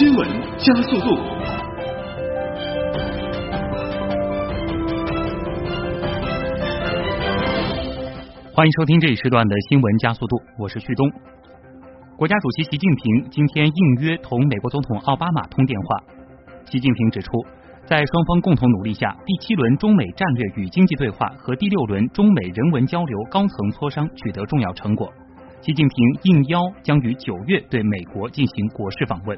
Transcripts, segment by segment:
新闻加速度。欢迎收听这一时段的新闻加速度，我是旭东。国家主席习近平今天应约同美国总统奥巴马通电话。习近平指出，在双方共同努力下，第七轮中美战略与经济对话和第六轮中美人文交流高层磋商取得重要成果。习近平应邀将于九月对美国进行国事访问。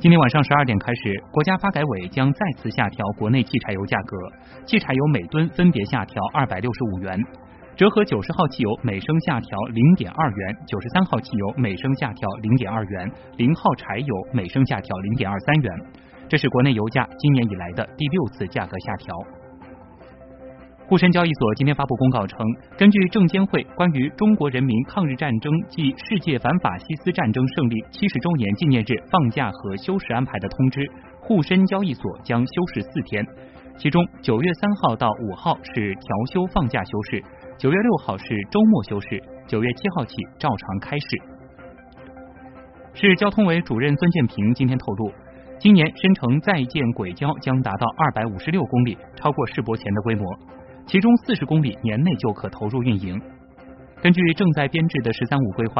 今天晚上十二点开始，国家发改委将再次下调国内汽柴油价格，汽柴油每吨分别下调二百六十五元，折合九十号汽油每升下调零点二元，九十三号汽油每升下调零点二元，零号柴油每升下调零点二三元。这是国内油价今年以来的第六次价格下调。沪深交易所今天发布公告称，根据证监会关于中国人民抗日战争暨世界反法西斯战争胜利七十周年纪念日放假和休市安排的通知，沪深交易所将休市四天，其中九月三号到五号是调休放假休市，九月六号是周末休市，九月七号起照常开市。市交通委主任孙建平今天透露，今年深城在建轨交将达到二百五十六公里，超过世博前的规模。其中四十公里年内就可投入运营。根据正在编制的“十三五”规划，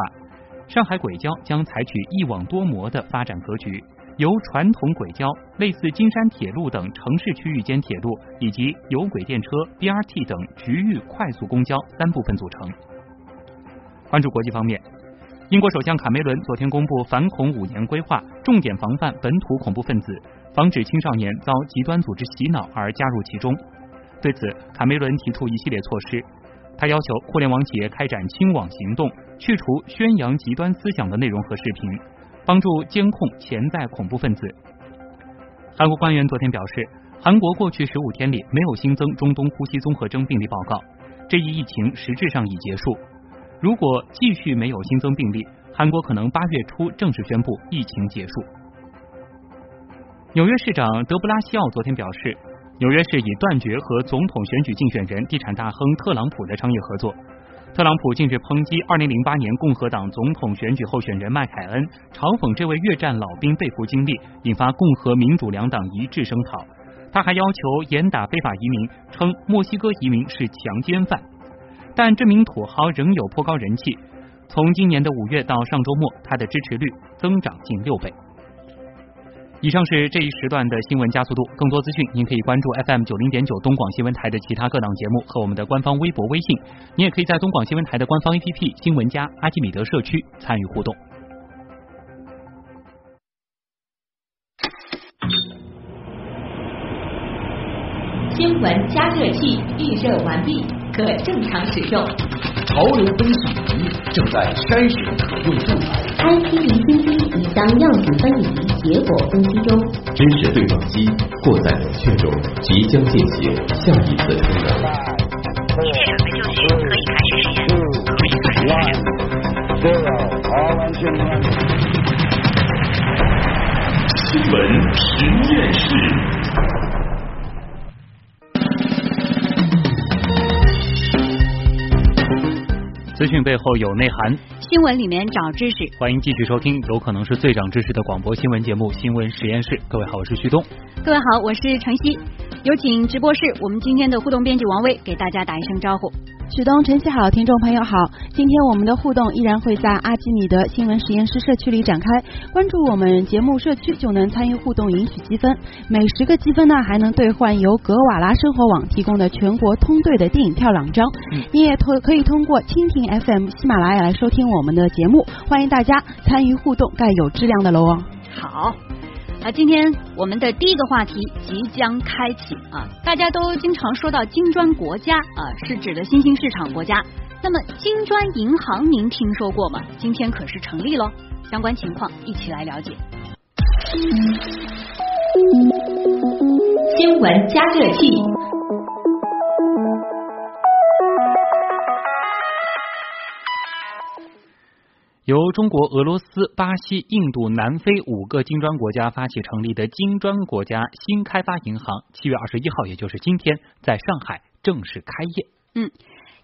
上海轨交将采取一网多模的发展格局，由传统轨交、类似金山铁路等城市区域间铁路，以及有轨电车、BRT 等局域快速公交三部分组成。关注国际方面，英国首相卡梅伦昨天公布反恐五年规划，重点防范本土恐怖分子，防止青少年遭极端组织洗脑而加入其中。对此，卡梅伦提出一系列措施。他要求互联网企业开展清网行动，去除宣扬极端思想的内容和视频，帮助监控潜在恐怖分子。韩国官员昨天表示，韩国过去十五天里没有新增中东呼吸综合征病例报告，这一疫情实质上已结束。如果继续没有新增病例，韩国可能八月初正式宣布疫情结束。纽约市长德布拉西奥昨天表示。纽约市已断绝和总统选举竞选人、地产大亨特朗普的商业合作。特朗普近日抨击2008年共和党总统选举候选人麦凯恩，嘲讽这位越战老兵被俘经历，引发共和民主两党一致声讨。他还要求严打非法移民，称墨西哥移民是强奸犯。但这名土豪仍有颇高人气，从今年的五月到上周末，他的支持率增长近六倍。以上是这一时段的新闻加速度。更多资讯，您可以关注 FM 九零点九东广新闻台的其他各档节目和我们的官方微博、微信。您也可以在东广新闻台的官方 APP“ 新闻加阿基米德”社区参与互动。新闻加热器预热完毕，可正常使用。潮流分析仪正在筛选可用素材。IC 离心机已将样品分离，结果分析中。知识对撞机或在冷却中，即将进行下一次充能。一切准备就绪，可以开始实验。可以开始实验。新闻实验室。资讯背后有内涵，新闻里面找知识。欢迎继续收听，有可能是最长知识的广播新闻节目《新闻实验室》。各位好，我是旭东。各位好，我是晨曦。有请直播室，我们今天的互动编辑王威给大家打一声招呼。许东、晨曦好，听众朋友好。今天我们的互动依然会在阿基米德新闻实验室社区里展开，关注我们节目社区就能参与互动，赢取积分。每十个积分呢，还能兑换由格瓦拉生活网提供的全国通兑的电影票两张。你也通可以通过蜻蜓 FM、喜马拉雅来收听我们的节目，欢迎大家参与互动，盖有质量的楼哦。好。啊，今天我们的第一个话题即将开启啊！大家都经常说到金砖国家啊，是指的新兴市场国家。那么金砖银行您听说过吗？今天可是成立喽！相关情况一起来了解。新闻加热器。由中国、俄罗斯、巴西、印度、南非五个金砖国家发起成立的金砖国家新开发银行，七月二十一号，也就是今天，在上海正式开业。嗯。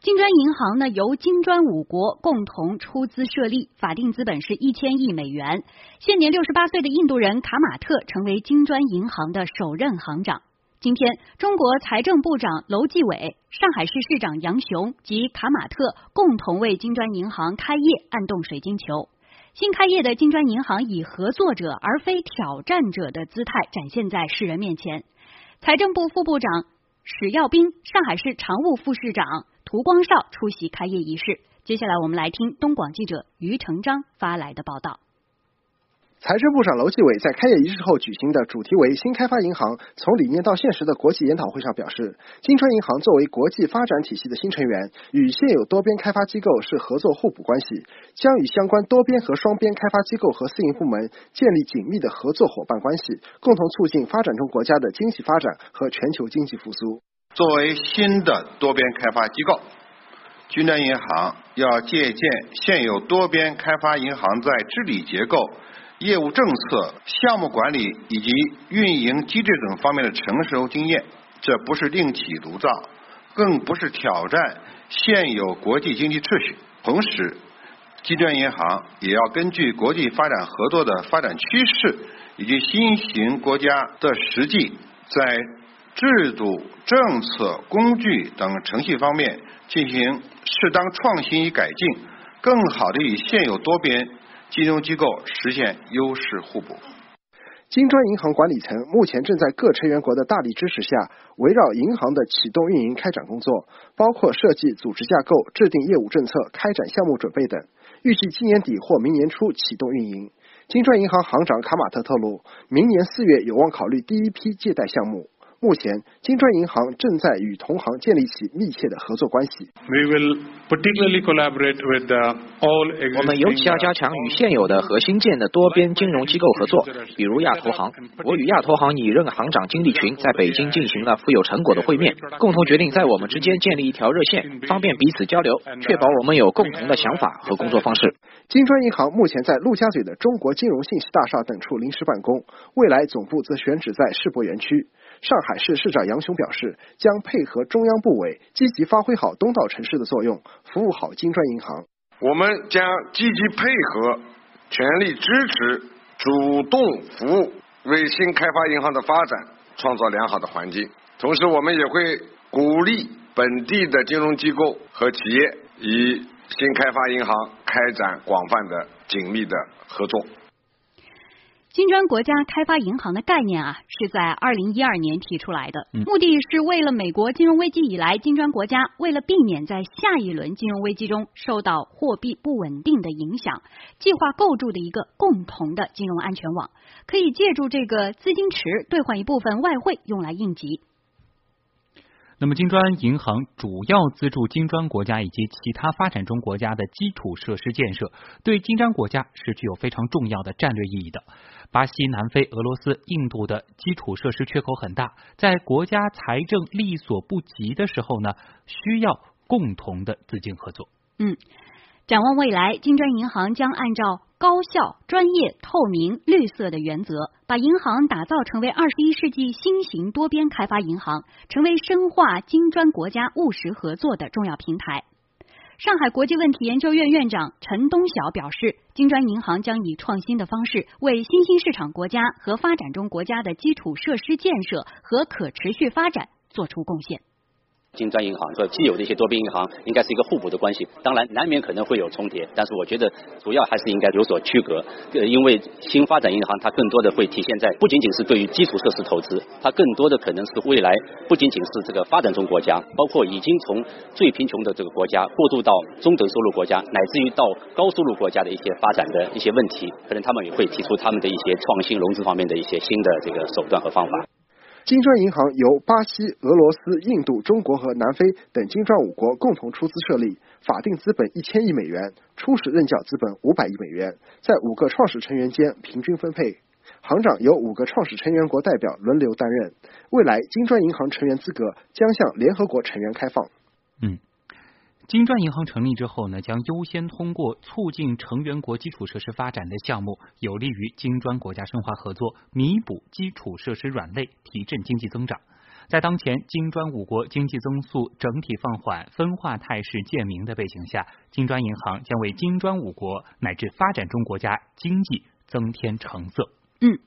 金砖银行呢，由金砖五国共同出资设立，法定资本是一千亿美元。现年六十八岁的印度人卡马特成为金砖银行的首任行长。今天，中国财政部长楼继伟、上海市市长杨雄及卡马特共同为金砖银行开业按动水晶球。新开业的金砖银行以合作者而非挑战者的姿态展现在世人面前。财政部副部长史耀斌、上海市常务副市长。涂光绍出席开业仪式。接下来，我们来听东广记者于成章发来的报道。财政部长楼继伟在开业仪式后举行的主题为“新开发银行从理念到现实”的国际研讨会上表示，金砖银行作为国际发展体系的新成员，与现有多边开发机构是合作互补关系，将与相关多边和双边开发机构和私营部门建立紧密的合作伙伴关系，共同促进发展中国家的经济发展和全球经济复苏。作为新的多边开发机构，金砖银行要借鉴现有多边开发银行在治理结构、业务政策、项目管理以及运营机制等方面的成熟经验。这不是另起炉灶，更不是挑战现有国际经济秩序。同时，金砖银行也要根据国际发展合作的发展趋势以及新型国家的实际，在制度、政策、工具等程序方面进行适当创新与改进，更好的与现有多边金融机构实现优势互补。金砖银行管理层目前正在各成员国的大力支持下，围绕银行的启动运营开展工作，包括设计组织架构、制定业务政策、开展项目准备等，预计今年底或明年初启动运营。金砖银行行长卡马特透露，明年四月有望考虑第一批借贷项目。目前，金砖银行正在与同行建立起密切的合作关系。我们尤其要加强与现有的和新建的多边金融机构合作，比如亚投行。我与亚投行拟任行长金立群在北京进行了富有成果的会面，共同决定在我们之间建立一条热线，方便彼此交流，确保我们有共同的想法和工作方式。金砖银行目前在陆家嘴的中国金融信息大厦等处临时办公，未来总部则选址在世博园区。上海市市长杨雄表示，将配合中央部委，积极发挥好东道城市的作用，服务好金砖银行。我们将积极配合，全力支持，主动服务，为新开发银行的发展创造良好的环境。同时，我们也会鼓励本地的金融机构和企业与新开发银行开展广泛的、紧密的合作。金砖国家开发银行的概念啊，是在二零一二年提出来的，目的是为了美国金融危机以来，金砖国家为了避免在下一轮金融危机中受到货币不稳定的影响，计划构筑的一个共同的金融安全网，可以借助这个资金池兑换一部分外汇用来应急。那么，金砖银行主要资助金砖国家以及其他发展中国家的基础设施建设，对金砖国家是具有非常重要的战略意义的。巴西、南非、俄罗斯、印度的基础设施缺口很大，在国家财政力所不及的时候呢，需要共同的资金合作。嗯。展望未来，金砖银行将按照高效、专业、透明、绿色的原则，把银行打造成为二十一世纪新型多边开发银行，成为深化金砖国家务实合作的重要平台。上海国际问题研究院院长陈东晓表示，金砖银行将以创新的方式，为新兴市场国家和发展中国家的基础设施建设和可持续发展做出贡献。金砖银行和既有的一些多边银行应该是一个互补的关系，当然难免可能会有重叠，但是我觉得主要还是应该有所区隔。呃，因为新发展银行它更多的会体现在不仅仅是对于基础设施投资，它更多的可能是未来不仅仅是这个发展中国家，包括已经从最贫穷的这个国家过渡到中等收入国家，乃至于到高收入国家的一些发展的一些问题，可能他们也会提出他们的一些创新融资方面的一些新的这个手段和方法。金砖银行由巴西、俄罗斯、印度、中国和南非等金砖五国共同出资设立，法定资本一千亿美元，初始认缴资本五百亿美元，在五个创始成员间平均分配。行长由五个创始成员国代表轮流担任。未来，金砖银行成员资格将向联合国成员开放。嗯。金砖银行成立之后呢，将优先通过促进成员国基础设施发展的项目，有利于金砖国家深化合作，弥补基础设施软肋，提振经济增长。在当前金砖五国经济增速整体放缓、分化态势渐明的背景下，金砖银行将为金砖五国乃至发展中国家经济增添成色。嗯